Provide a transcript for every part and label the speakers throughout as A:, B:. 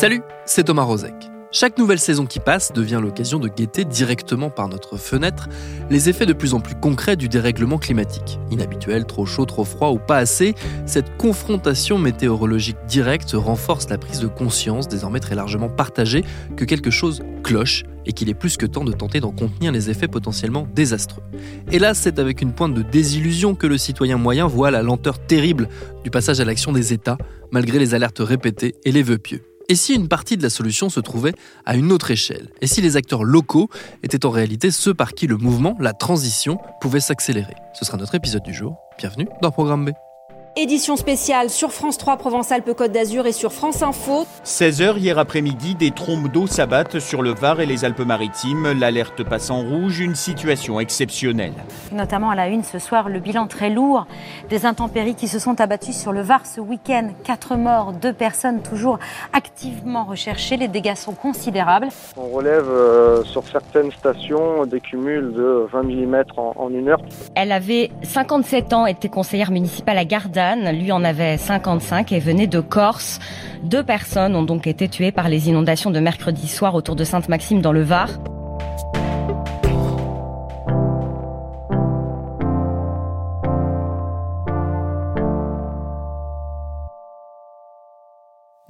A: Salut, c'est Thomas Rozek. Chaque nouvelle saison qui passe devient l'occasion de guetter directement par notre fenêtre les effets de plus en plus concrets du dérèglement climatique. Inhabituel, trop chaud, trop froid ou pas assez, cette confrontation météorologique directe renforce la prise de conscience, désormais très largement partagée, que quelque chose cloche et qu'il est plus que temps de tenter d'en contenir les effets potentiellement désastreux. Là, c'est avec une pointe de désillusion que le citoyen moyen voit la lenteur terrible du passage à l'action des États, malgré les alertes répétées et les vœux pieux. Et si une partie de la solution se trouvait à une autre échelle? Et si les acteurs locaux étaient en réalité ceux par qui le mouvement, la transition, pouvait s'accélérer? Ce sera notre épisode du jour. Bienvenue dans Programme B.
B: Édition spéciale sur France 3 Provence-Alpes-Côte d'Azur et sur France Info.
C: 16h hier après-midi, des trombes d'eau s'abattent sur le Var et les Alpes-Maritimes. L'alerte passe en rouge, une situation exceptionnelle.
D: Notamment à la une ce soir, le bilan très lourd des intempéries qui se sont abattues sur le Var ce week-end. Quatre morts, deux personnes toujours activement recherchées. Les dégâts sont considérables.
E: On relève euh, sur certaines stations des cumuls de 20 mm en, en une heure.
F: Elle avait 57 ans, était conseillère municipale à Lui en avait 55 et venait de Corse. Deux personnes ont donc été tuées par les inondations de mercredi soir autour de Sainte-Maxime dans le Var.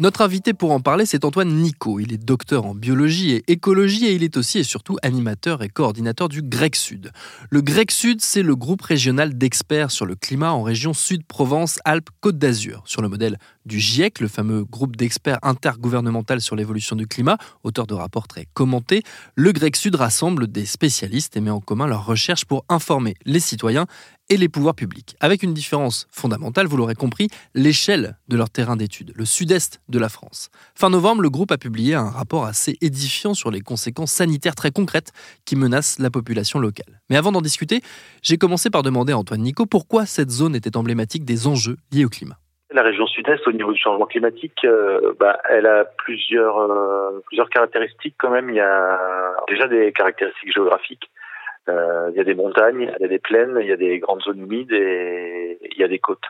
A: Notre invité pour en parler, c'est Antoine Nico. Il est docteur en biologie et écologie et il est aussi et surtout animateur et coordinateur du GREC Sud. Le GREC Sud, c'est le groupe régional d'experts sur le climat en région Sud-Provence-Alpes-Côte d'Azur. Sur le modèle du GIEC, le fameux groupe d'experts intergouvernemental sur l'évolution du climat, auteur de rapports très commentés, le GREC Sud rassemble des spécialistes et met en commun leurs recherches pour informer les citoyens et les pouvoirs publics. Avec une différence fondamentale, vous l'aurez compris, l'échelle de leur terrain d'étude, le sud-est de la France. Fin novembre, le groupe a publié un rapport assez édifiant sur les conséquences sanitaires très concrètes qui menacent la population locale. Mais avant d'en discuter, j'ai commencé par demander à Antoine Nico pourquoi cette zone était emblématique des enjeux liés au climat.
G: La région sud-est, au niveau du changement climatique, euh, bah, elle a plusieurs, euh, plusieurs caractéristiques quand même. Il y a déjà des caractéristiques géographiques. Euh, il y a des montagnes, il y a des plaines, il y a des grandes zones humides et il y a des côtes.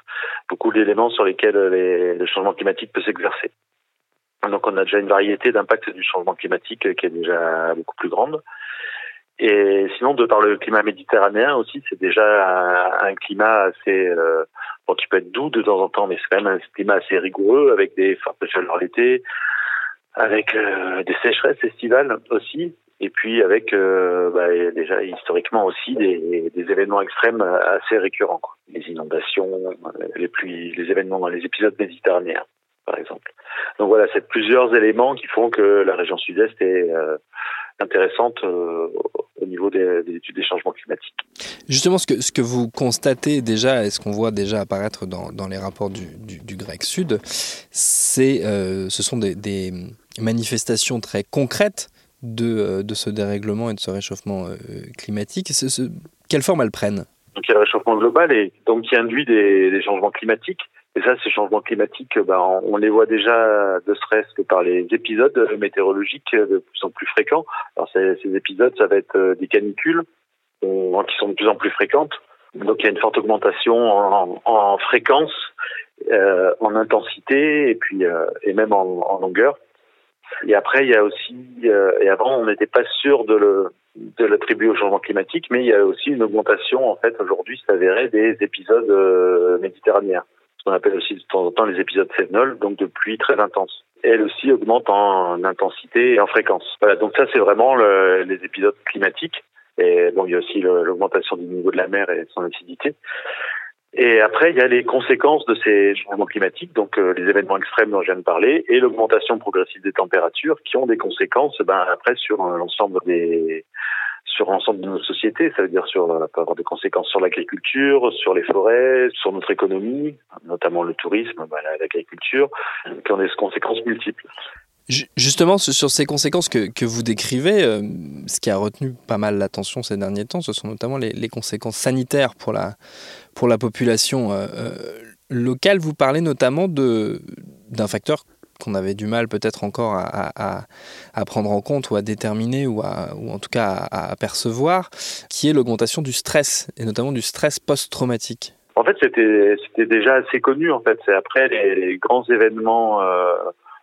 G: Beaucoup d'éléments sur lesquels les, le changement climatique peut s'exercer. Donc on a déjà une variété d'impacts du changement climatique qui est déjà beaucoup plus grande. Et sinon, de par le climat méditerranéen aussi, c'est déjà un, un, climat assez euh, bon, qui peut être doux de temps en temps, mais c'est quand même un climat assez rigoureux avec des fortes chaleurs l'été, avec euh, des sécheresses estivales aussi, et puis avec euh, bah, déjà historiquement aussi des, des, événements extrêmes assez récurrents, quoi. les inondations, les pluies, les événements les épisodes méditerranéens, par exemple. Donc voilà, c'est plusieurs éléments qui font que la région sud-est est euh, intéressante euh, au niveau des, des, des changements climatiques.
A: Justement, ce que, ce que vous constatez déjà, et ce qu'on voit déjà apparaître dans, dans les rapports du, du, du GREC Sud, c'est, euh, ce sont des, des, manifestations très concrètes de, de, ce dérèglement et de ce réchauffement euh, climatique. Ce, quelle forme elles prennent
G: Donc il y a le réchauffement global donc qui induit des, changements climatiques. Et ça, ces changements climatiques, ben, on les voit déjà de stress que par les épisodes météorologiques de plus en plus fréquents. Alors ces, épisodes, ça va être des canicules qui sont de plus en plus fréquentes. Donc il y a une forte augmentation en, en fréquence, euh, en intensité et puis euh, et même en, longueur. Et après, il y a aussi, euh, et avant, on n'était pas sûr de le de l'attribuer au changement climatique, mais il y a aussi une augmentation, en fait, aujourd'hui, avéré, des épisodes méditerranéens ce qu'on appelle aussi de temps en temps les épisodes sévenols, donc de pluie très intense. Elle aussi augmente en intensité et en fréquence. Voilà, donc ça c'est vraiment le, les épisodes climatiques. Et bon, il y a aussi l'augmentation du niveau de la mer et son acidité. Et après, il y a les conséquences de ces changements climatiques, donc euh, les événements extrêmes dont je viens de parler, et l'augmentation progressive des températures, qui ont des conséquences ben, après sur l'ensemble des sur l'ensemble de nos sociétés. Ça veut dire sur, peut avoir des conséquences sur l'agriculture, sur les forêts, sur notre économie, notamment le tourisme, bah, l'agriculture, qui ont des conséquences multiples.
A: Justement, sur ces conséquences que, que vous décrivez, euh, ce qui a retenu pas mal l'attention ces derniers temps, ce sont notamment les, conséquences sanitaires pour la, pour la population euh, euh locale. Vous parlez notamment d'un facteur qu'on avait du mal peut-être encore à, à, prendre en compte ou à déterminer ou, à, ou en tout cas à, percevoir, qui est l'augmentation du stress, et notamment du stress post-traumatique.
G: En fait, c'était déjà assez connu. En fait, c'est après les, grands événements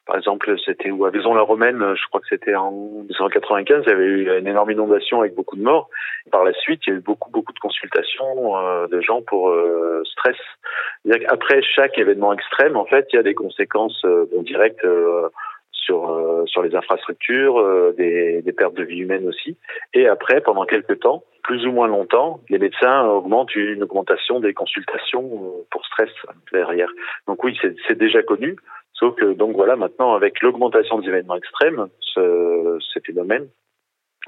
G: par exemple, c'était où? À Vaison-la-Romaine, je crois que c'était en 1995, il y avait eu une énorme inondation avec beaucoup de morts. Par la suite, il y a eu beaucoup beaucoup de consultations euh, de gens pour euh, stress. Après chaque événement extrême, en fait, il y a des conséquences euh, directes euh, sur euh, sur les infrastructures, euh, des, des pertes de vie humaines aussi. Et après, pendant quelques temps, plus ou moins longtemps, les médecins augmentent une augmentation des consultations pour stress derrière. Donc oui, c'est déjà connu. Sauf que donc voilà, maintenant avec l'augmentation des événements extrêmes, ce, ces phénomènes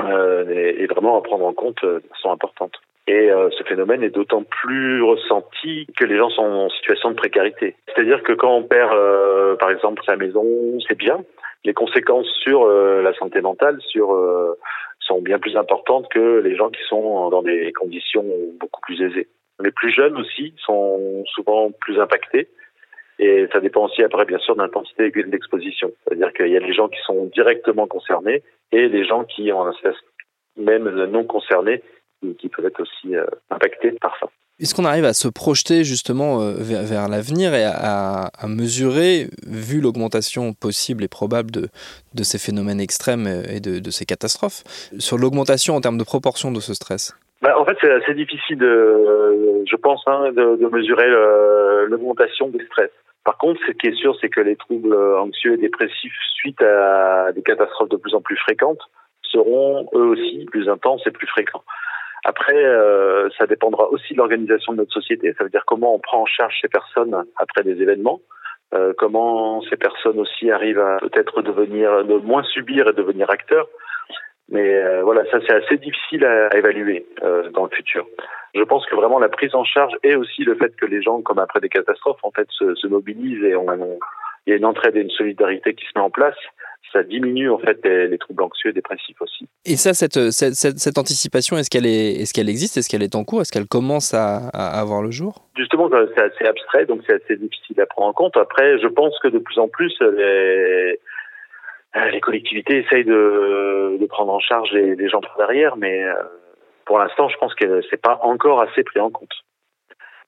G: euh, est, vraiment à prendre en compte euh, de façon importante. Et euh, ce phénomène est d'autant plus ressenti que les gens sont en situation de précarité. C'est-à-dire que quand on perd, euh, par exemple, sa maison, c'est bien. Les conséquences sur euh, la santé mentale, sur sont bien plus importantes que les gens qui sont dans des conditions beaucoup plus aisées. Les plus jeunes aussi sont souvent plus impactés et ça dépend aussi après, bien sûr, de l'intensité de l'exposition. C'est-à-dire qu'il y a les gens qui sont directement concernés et les gens qui ont un même non concernés qui peuvent être aussi euh, impactés par ça.
A: Est-ce qu'on arrive à se projeter justement euh, vers, vers l'avenir et à, à, mesurer, vu l'augmentation possible et probable de, de ces phénomènes extrêmes et de, de ces catastrophes, sur l'augmentation en termes de proportion de ce stress?
G: Bah, en fait, c'est assez difficile, de, je pense, hein, de, de mesurer l'augmentation des stress. Par contre, ce qui est sûr, c'est que les troubles anxieux et dépressifs suite à des catastrophes de plus en plus fréquentes seront eux aussi plus intenses et plus fréquents. Après, euh, ça dépendra aussi de l'organisation de notre société. Ça veut dire comment on prend en charge ces personnes après des événements, euh, comment ces personnes aussi arrivent à peut-être devenir, de moins subir et devenir acteurs. Mais euh, voilà, ça c'est assez difficile à, à évaluer euh, dans le futur. Je pense que vraiment la prise en charge et aussi le fait que les gens, comme après des catastrophes, en fait, se, se mobilisent et on, on, il y a une entraide et une solidarité qui se met en place. Ça diminue en fait les, les troubles anxieux et dépressifs aussi.
A: Et ça, cette, cette, cette, cette anticipation, est-ce qu'elle est, est-ce qu'elle existe, est-ce qu'elle est en cours, est-ce qu'elle commence à, à avoir le jour?
G: Justement, c'est assez abstrait, donc c'est assez difficile à prendre en compte. Après, je pense que de plus en plus les les collectivités essayent de, prendre en charge les, gens par derrière, mais euh, pour l'instant, je pense que c'est pas encore assez pris en compte.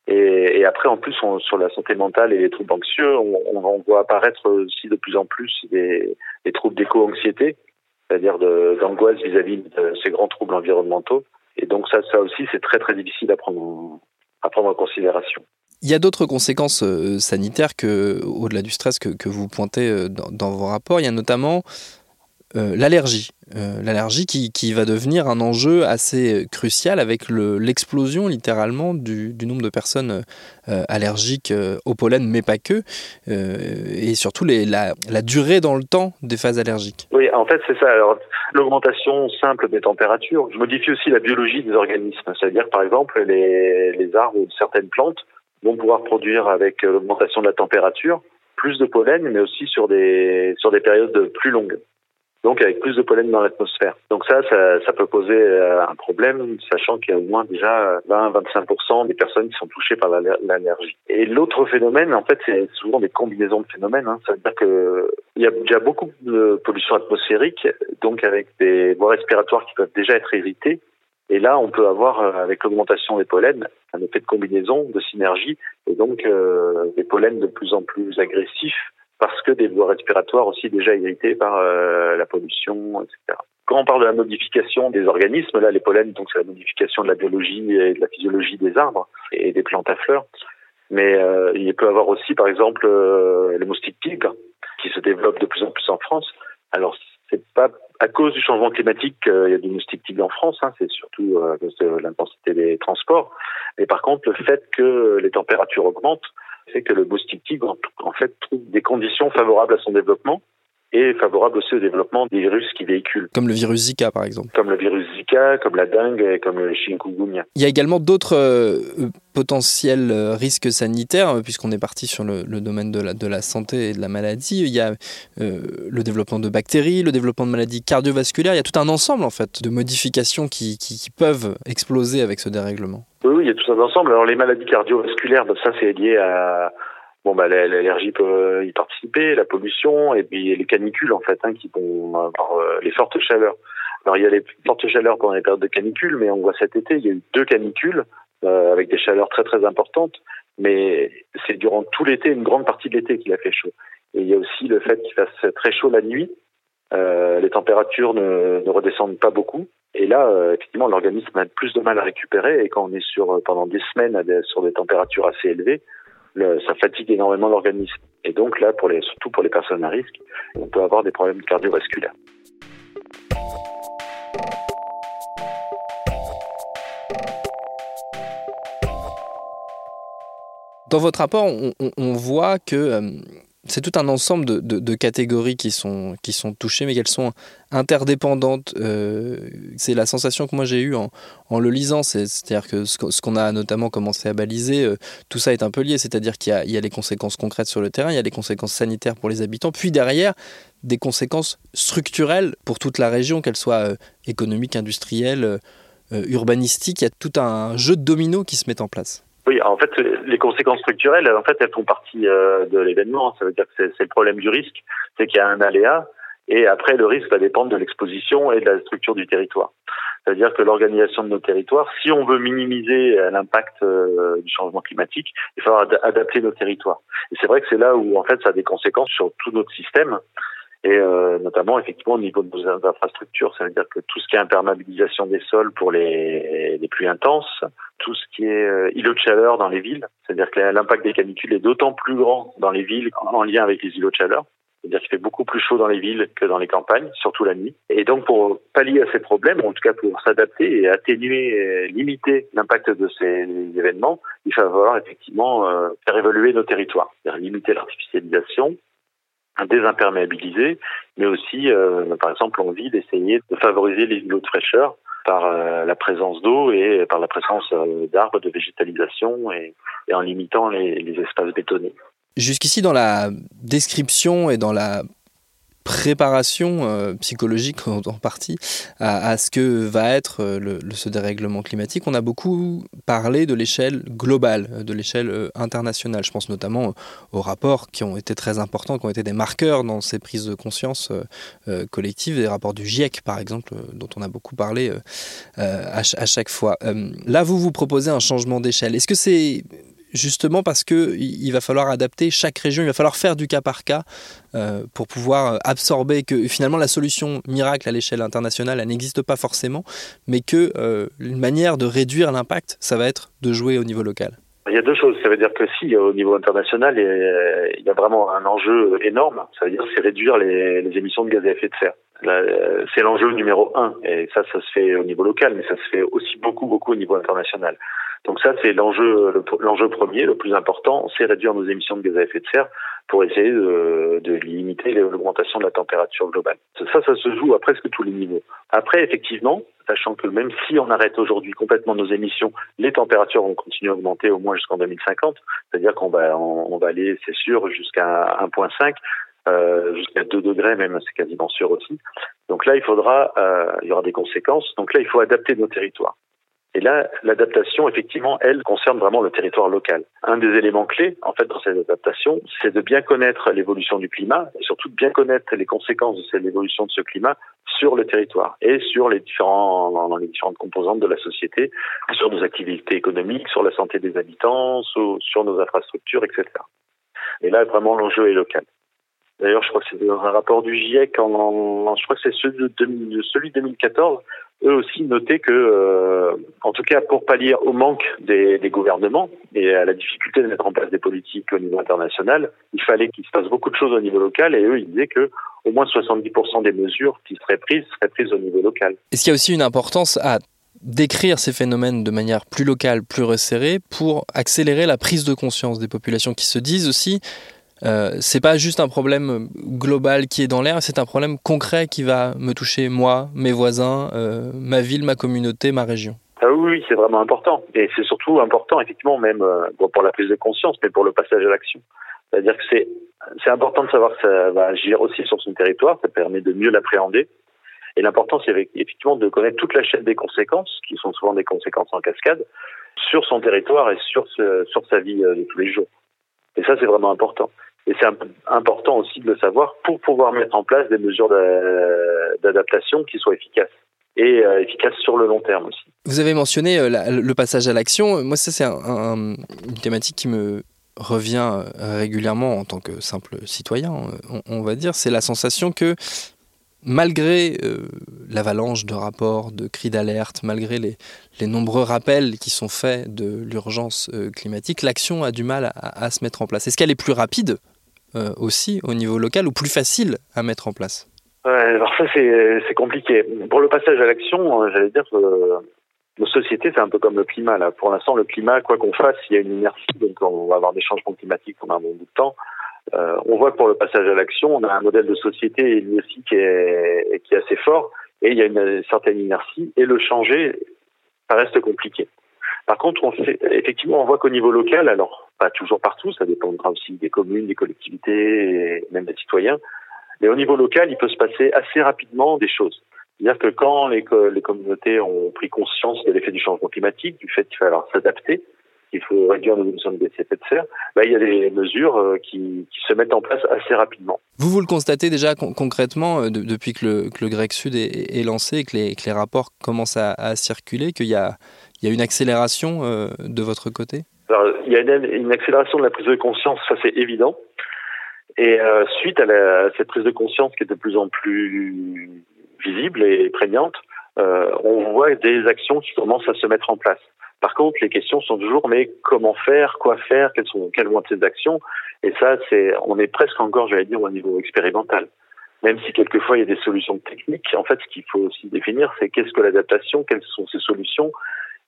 G: Et, après, en plus, sur la santé mentale et les troubles anxieux, on, on, voit apparaître aussi de plus en plus des, des troubles d'éco-anxiété, c'est-à-dire d'angoisse vis-à-vis de ces grands troubles environnementaux. Et donc ça, ça aussi, c'est très très difficile à prendre, à prendre en considération.
A: Il y a d'autres conséquences euh, sanitaires que, au-delà du stress que, vous pointez euh, dans, vos rapports. Il y a notamment euh, l'allergie. L'allergie qui, va devenir un enjeu assez crucial avec l'explosion littéralement du, nombre de personnes allergiques au pollen, mais pas que, et surtout la, durée dans le temps des phases allergiques.
G: Oui, en fait c'est ça. L'augmentation simple des températures modifie aussi la biologie des organismes. C'est-à-dire par exemple les, les arbres ou certaines plantes vont pouvoir produire avec l'augmentation de la température plus de pollen, mais aussi sur des, sur des périodes plus longues donc avec plus de pollen dans l'atmosphère. Donc ça, ça, peut poser euh, un problème, sachant qu'il y a au moins déjà 20-25% des personnes qui sont touchées par l'allergie. Et l'autre phénomène, en fait, c'est souvent des combinaisons de phénomènes. Hein. Ça veut dire que il y a déjà beaucoup de pollution atmosphérique, donc avec des voies respiratoires qui peuvent déjà être irritées. Et là, on peut avoir, euh, avec l'augmentation des pollens, un effet de combinaison, de synergie, et donc euh, des pollens de plus en plus agressifs parce que des voies respiratoires aussi déjà irritées par euh, la pollution, etc. Quand on parle de la modification des organismes, là, les pollens, donc c'est la modification de la biologie et de la physiologie des arbres et des plantes à fleurs. Mais il peut y avoir aussi, par exemple, les moustiques tigres qui se développent de plus en plus en France. Alors, c'est pas à cause du changement climatique qu'il y a des moustiques tigres en France, hein, c'est surtout de l'intensité des transports. Mais par contre, le fait que les températures augmentent, fait que le moustique tigre, en fait, trouve des conditions favorables à son développement. Et favorable aussi au développement des virus qui véhiculent.
A: Comme le virus Zika, par exemple.
G: Comme le virus Zika, comme la dengue, et comme le chikungunya.
A: Il y a également d'autres euh, potentiels euh, risques sanitaires, euh, puisqu'on est parti sur le, domaine de la, de la, santé et de la maladie. Il y a le développement de bactéries, le développement de maladies cardiovasculaires. Il y a tout un ensemble, en fait, de modifications qui, qui, qui peuvent exploser avec ce dérèglement.
G: Oui, oui, il y a tout un ensemble. Alors, les maladies cardiovasculaires, ben, ça, c'est lié à bon bah l'allergie peut y participer, la pollution et puis les canicules en fait hein, qui vont avoir euh, les fortes chaleurs. Alors il y a les fortes chaleurs pendant les périodes de canicule, mais on voit cet été il y a eu deux canicules euh, avec des chaleurs très très importantes, mais c'est durant tout l'été, une grande partie de l'été qu'il a fait chaud. Et il y a aussi le fait qu'il fasse très chaud la nuit. Euh, les températures ne, redescendent pas beaucoup. Et là, euh, effectivement, l'organisme a plus de mal à récupérer. Et quand on est sur pendant des semaines sur des températures assez élevées, ça fatigue énormément l'organisme. Et donc là, surtout pour les personnes à risque, on peut avoir des problèmes cardiovasculaires.
A: Dans votre rapport, on, voit que euh, c'est tout un ensemble de, catégories qui sont, qui sont touchées, mais qu'elles sont interdépendantes. Euh, c'est la sensation que moi j'ai eue en, le lisant, c'est-à-dire que ce qu'on a notamment commencé à baliser, euh, tout ça est un peu lié, c'est-à-dire qu'il y, a les conséquences concrètes sur le terrain, il y a les conséquences sanitaires pour les habitants, puis derrière, des conséquences structurelles pour toute la région, qu'elles soient euh, économiques, industrielles, urbanistiques, il y a tout un jeu de dominos qui se met en place.
G: Oui, en fait, les conséquences structurelles, en fait, elles font partie euh, de l'événement. Ça veut dire que c'est le problème du risque, c'est qu'il y a un aléa, et après, le risque va dépendre de l'exposition et de la structure du territoire. C'est-à-dire que l'organisation de nos territoires, si on veut minimiser euh, l'impact euh, du changement climatique, il faudra adapter nos territoires. Et c'est vrai que c'est là où, en fait, ça a des conséquences sur tout notre système et euh, notamment effectivement au niveau de nos infrastructures. Ça veut dire que tout ce qui est imperméabilisation des sols pour les, les pluies intenses, tout ce qui est euh, îlots de chaleur dans les villes, c'est-à-dire que l'impact des canicules est d'autant plus grand dans les villes en lien avec les îlots de chaleur. C'est-à-dire qu'il fait beaucoup plus chaud dans les villes que dans les campagnes, surtout la nuit. Et donc, pour pallier à ces problèmes, en tout cas pour s'adapter et atténuer, et limiter l'impact de ces événements, il va falloir effectivement euh, faire évoluer nos territoires, limiter l'artificialisation, désimperméabiliser, mais aussi, euh, par exemple, envie d'essayer de favoriser les îlots de fraîcheur par euh, la présence d'eau et par la présence euh, d'arbres, de végétalisation et, en limitant les espaces bétonnés.
A: Jusqu'ici, dans la description et dans la préparation euh, psychologique en, partie à, ce que va être euh, le, ce dérèglement climatique. On a beaucoup parlé de l'échelle globale, euh, de l'échelle internationale. Je pense notamment aux rapports qui ont été très importants, qui ont été des marqueurs dans ces prises de conscience collectives, des rapports du GIEC par exemple, dont on a beaucoup parlé à, à, chaque fois. là, vous vous proposez un changement d'échelle. Est-ce que c'est justement parce que il va falloir adapter chaque région, il va falloir faire du cas par cas euh, pour pouvoir absorber que finalement la solution miracle à l'échelle internationale, elle n'existe pas forcément, mais que euh, une manière de réduire l'impact, ça va être de jouer au niveau local.
G: Il y a deux choses. Ça veut dire que si au niveau international, il y a vraiment un enjeu énorme. Ça veut dire c'est réduire les, les, émissions de gaz à effet de serre. C'est l'enjeu numéro un. Et ça, ça se fait au niveau local, mais ça se fait aussi beaucoup, beaucoup au niveau international. Donc ça, c'est l'enjeu, l'enjeu premier, le plus important, c'est réduire nos émissions de gaz à effet de serre pour essayer de, de limiter l'augmentation de la température globale. Ça, ça se joue à presque tous les niveaux. Après, effectivement, sachant que même si on arrête aujourd'hui complètement nos émissions, les températures vont continuer à augmenter au moins jusqu'en 2050. C'est-à-dire qu'on va, on, va aller, c'est sûr, jusqu'à 1,5. Euh, jusqu'à 2 degrés même, c'est quasiment sûr aussi. Donc là, il faudra, euh, il y aura des conséquences. Donc là, il faut adapter nos territoires. Et là, l'adaptation, effectivement, elle concerne vraiment le territoire local. Un des éléments clés, en fait, dans cette adaptation, c'est de bien connaître l'évolution du climat et surtout de bien connaître les conséquences de cette évolution de ce climat sur le territoire et sur les différents, les différentes composantes de la société, sur nos activités économiques, sur la santé des habitants, sur, nos infrastructures, etc. Et là, vraiment, l'enjeu est local. D'ailleurs, je crois que c'est dans un rapport du GIEC, en, je crois que c'est celui de 2014, eux aussi notaient que, euh, en tout cas pour pallier au manque des, des, gouvernements et à la difficulté de mettre en place des politiques au niveau international, il fallait qu'il se passe beaucoup de choses au niveau local et eux ils disaient que au moins 70% des mesures qui seraient prises seraient prises au niveau local.
A: Est-ce qu'il y a aussi une importance à décrire ces phénomènes de manière plus locale, plus resserrée, pour accélérer la prise de conscience des populations qui se disent aussi euh, c'est pas juste un problème global qui est dans l'air, c'est un problème concret qui va me toucher moi, mes voisins, euh, ma ville, ma communauté, ma région.
G: Ah oui, c'est vraiment important. Et c'est surtout important, effectivement, même euh, pour la prise de conscience, mais pour le passage à l'action. C'est-à-dire que c'est c'est important de savoir que ça va agir aussi sur son territoire, ça permet de mieux l'appréhender. Et l'important, c'est effectivement de connaître toute la chaîne des conséquences, qui sont souvent des conséquences en cascade, sur son territoire et sur, sur sa vie de tous les jours. Et ça, c'est vraiment important. Et c'est important aussi de le savoir pour pouvoir mettre en place des mesures d'adaptation qui soient efficaces et euh, efficaces sur le long terme aussi.
A: Vous avez mentionné euh, le passage à l'action. Moi, ça, c'est une thématique qui me revient euh, régulièrement en tant que simple citoyen, on va dire. C'est la sensation que malgré euh, l'avalanche de rapports, de cris d'alerte, malgré les, nombreux rappels qui sont faits de l'urgence euh, climatique, l'action a du mal à, se mettre en place. Est-ce qu'elle est plus rapide euh, aussi au niveau local ou plus facile à mettre en place
G: Alors ça c'est compliqué. Pour le passage à l'action, j'allais dire que nos sociétés c'est un peu comme le climat. Pour l'instant le climat, quoi qu'on fasse, il y a une inertie, donc on va avoir des changements climatiques pendant un bon bout de temps. Euh, on voit que pour le passage à l'action, on a un modèle de société lui aussi qui est, assez fort et il y a une certaine inertie et le changer, ça reste compliqué. Par contre, effectivement, on voit qu'au niveau local, alors pas toujours partout, ça dépendra aussi des communes, des collectivités et même des citoyens, mais au niveau local, il peut se passer assez rapidement des choses. C'est-à-dire que quand les, communautés ont pris conscience de l'effet du changement climatique, du fait qu'il va falloir s'adapter, qu'il faut réduire nos émissions de gaz à effet de serre, bah, il y a des mesures euh, qui, se mettent en place assez rapidement.
A: Vous, vous le constatez déjà concrètement euh, depuis que le, GREC Sud est, lancé que les, que les, rapports commencent à, circuler, qu'il y a, une accélération euh, de votre côté?
G: Il y a une, accélération de la prise de conscience, ça c'est évident. Et euh, suite à, cette prise de conscience qui est de plus en plus visible et prégnante, euh, on voit des actions qui commencent à se mettre en place. Par contre, les questions sont toujours mais comment faire, quoi faire, quelles sont quelles vont être ces actions? Et ça, c'est on est presque encore, j'allais dire, au niveau expérimental. Même si quelquefois il y a des solutions techniques, en fait, ce qu'il faut aussi définir, c'est qu'est-ce que l'adaptation, quelles sont ces solutions,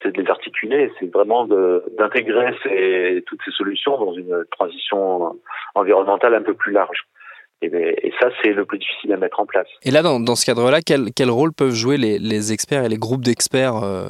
G: c'est de les articuler, c'est vraiment d'intégrer toutes ces solutions dans une transition environnementale un peu plus large. Ben, et, ça, c'est le plus difficile à mettre en place.
A: Et là, dans, dans ce cadre-là, quel, quel, rôle peuvent jouer les, les, experts et les groupes d'experts euh,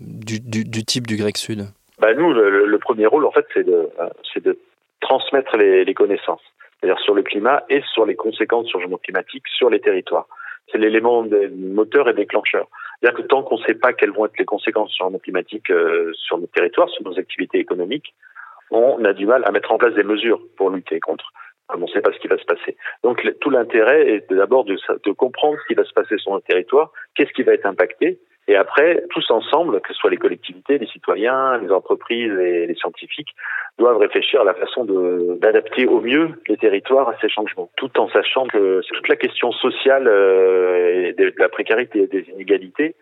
A: du, du, du, type du Grec Sud?
G: Bah Nous, le, le, premier rôle, en fait, c'est de, de transmettre les, les connaissances, c'est-à-dire sur le climat et sur les conséquences du changement climatique sur les territoires. C'est l'élément moteur et déclencheur. C'est-à-dire que tant qu'on ne sait pas quelles vont être les conséquences du changement climatique euh, sur nos territoires, sur nos activités économiques, on a du mal à mettre en place des mesures pour lutter contre comme on ne sait pas ce qui va se passer. Donc tout l'intérêt est d'abord de, de, comprendre ce qui va se passer sur notre territoire, qu'est-ce qui va être impacté, et après, tous ensemble, que ce soit les collectivités, les citoyens, les entreprises et les scientifiques, doivent réfléchir à la façon d'adapter au mieux les territoires à ces changements, tout en sachant que toute la question sociale euh, de la précarité et des inégalités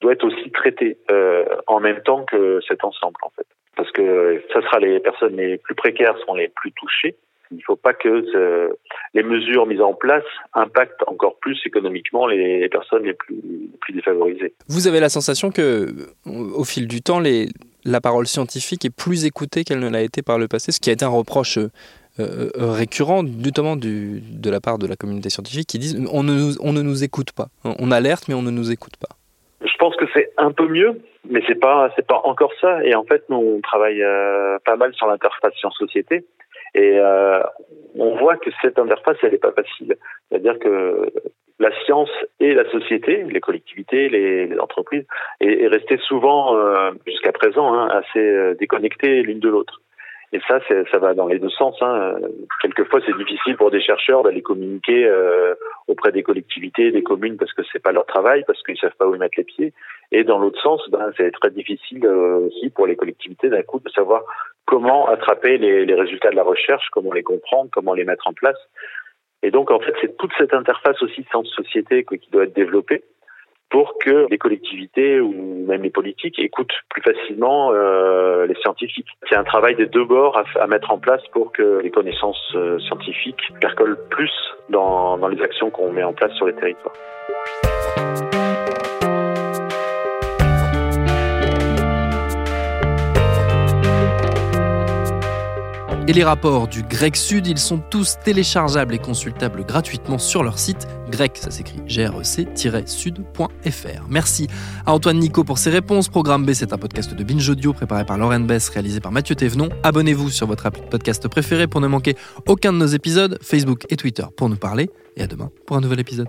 G: doit être aussi traitée euh, en même temps que cet ensemble, en fait. Parce que ça sera les personnes les plus précaires seront les plus touchées, il ne faut pas que ce, les mesures mises en place impactent encore plus économiquement les personnes les plus, plus défavorisées.
A: Vous avez la sensation que, au fil du temps, les, la parole scientifique est plus écoutée qu'elle ne l'a été par le passé, ce qui a été un reproche euh, euh, récurrent, notamment du, de la part de la communauté scientifique, qui disent on ne, nous, on ne nous écoute pas. On alerte, mais on ne nous écoute pas.
G: Je pense que c'est un peu mieux, mais c'est pas c'est pas encore ça. Et en fait, nous on travaille euh, pas mal sur l'interface science-société. Et euh, on voit que cette interface, elle n'est pas facile. C'est-à-dire que la science et la société, les collectivités, les, entreprises, est, est restée souvent, euh, jusqu'à présent, hein, assez euh, déconnectées l'une de l'autre. Et ça, ça va dans les deux sens. Hein. Quelquefois, c'est difficile pour des chercheurs d'aller communiquer euh, auprès des collectivités, des communes, parce que c'est pas leur travail, parce qu'ils savent pas où ils mettent les pieds. Et dans l'autre sens, ben, c'est très difficile euh, aussi pour les collectivités d'un coup de savoir comment attraper les, résultats de la recherche, comment les comprendre, comment les mettre en place. Et donc, en fait, c'est toute cette interface aussi science-société qui doit être développée pour que les collectivités ou même les politiques écoutent plus facilement euh, les scientifiques. C'est un travail des deux bords à, mettre en place pour que les connaissances euh, scientifiques percolent plus dans les actions qu'on met en place sur les territoires.
A: Et les rapports du Grec Sud, ils sont tous téléchargeables et consultables gratuitement sur leur site grec, ça s'écrit grec-sud.fr. Merci à Antoine Nico pour ses réponses. Programme B, c'est un podcast de Binge Audio préparé par Lauren Bess, réalisé par Mathieu Thévenon. Abonnez-vous sur votre appli de podcast préféré pour ne manquer aucun de nos épisodes, Facebook et Twitter pour nous parler. Et à demain pour un nouvel épisode.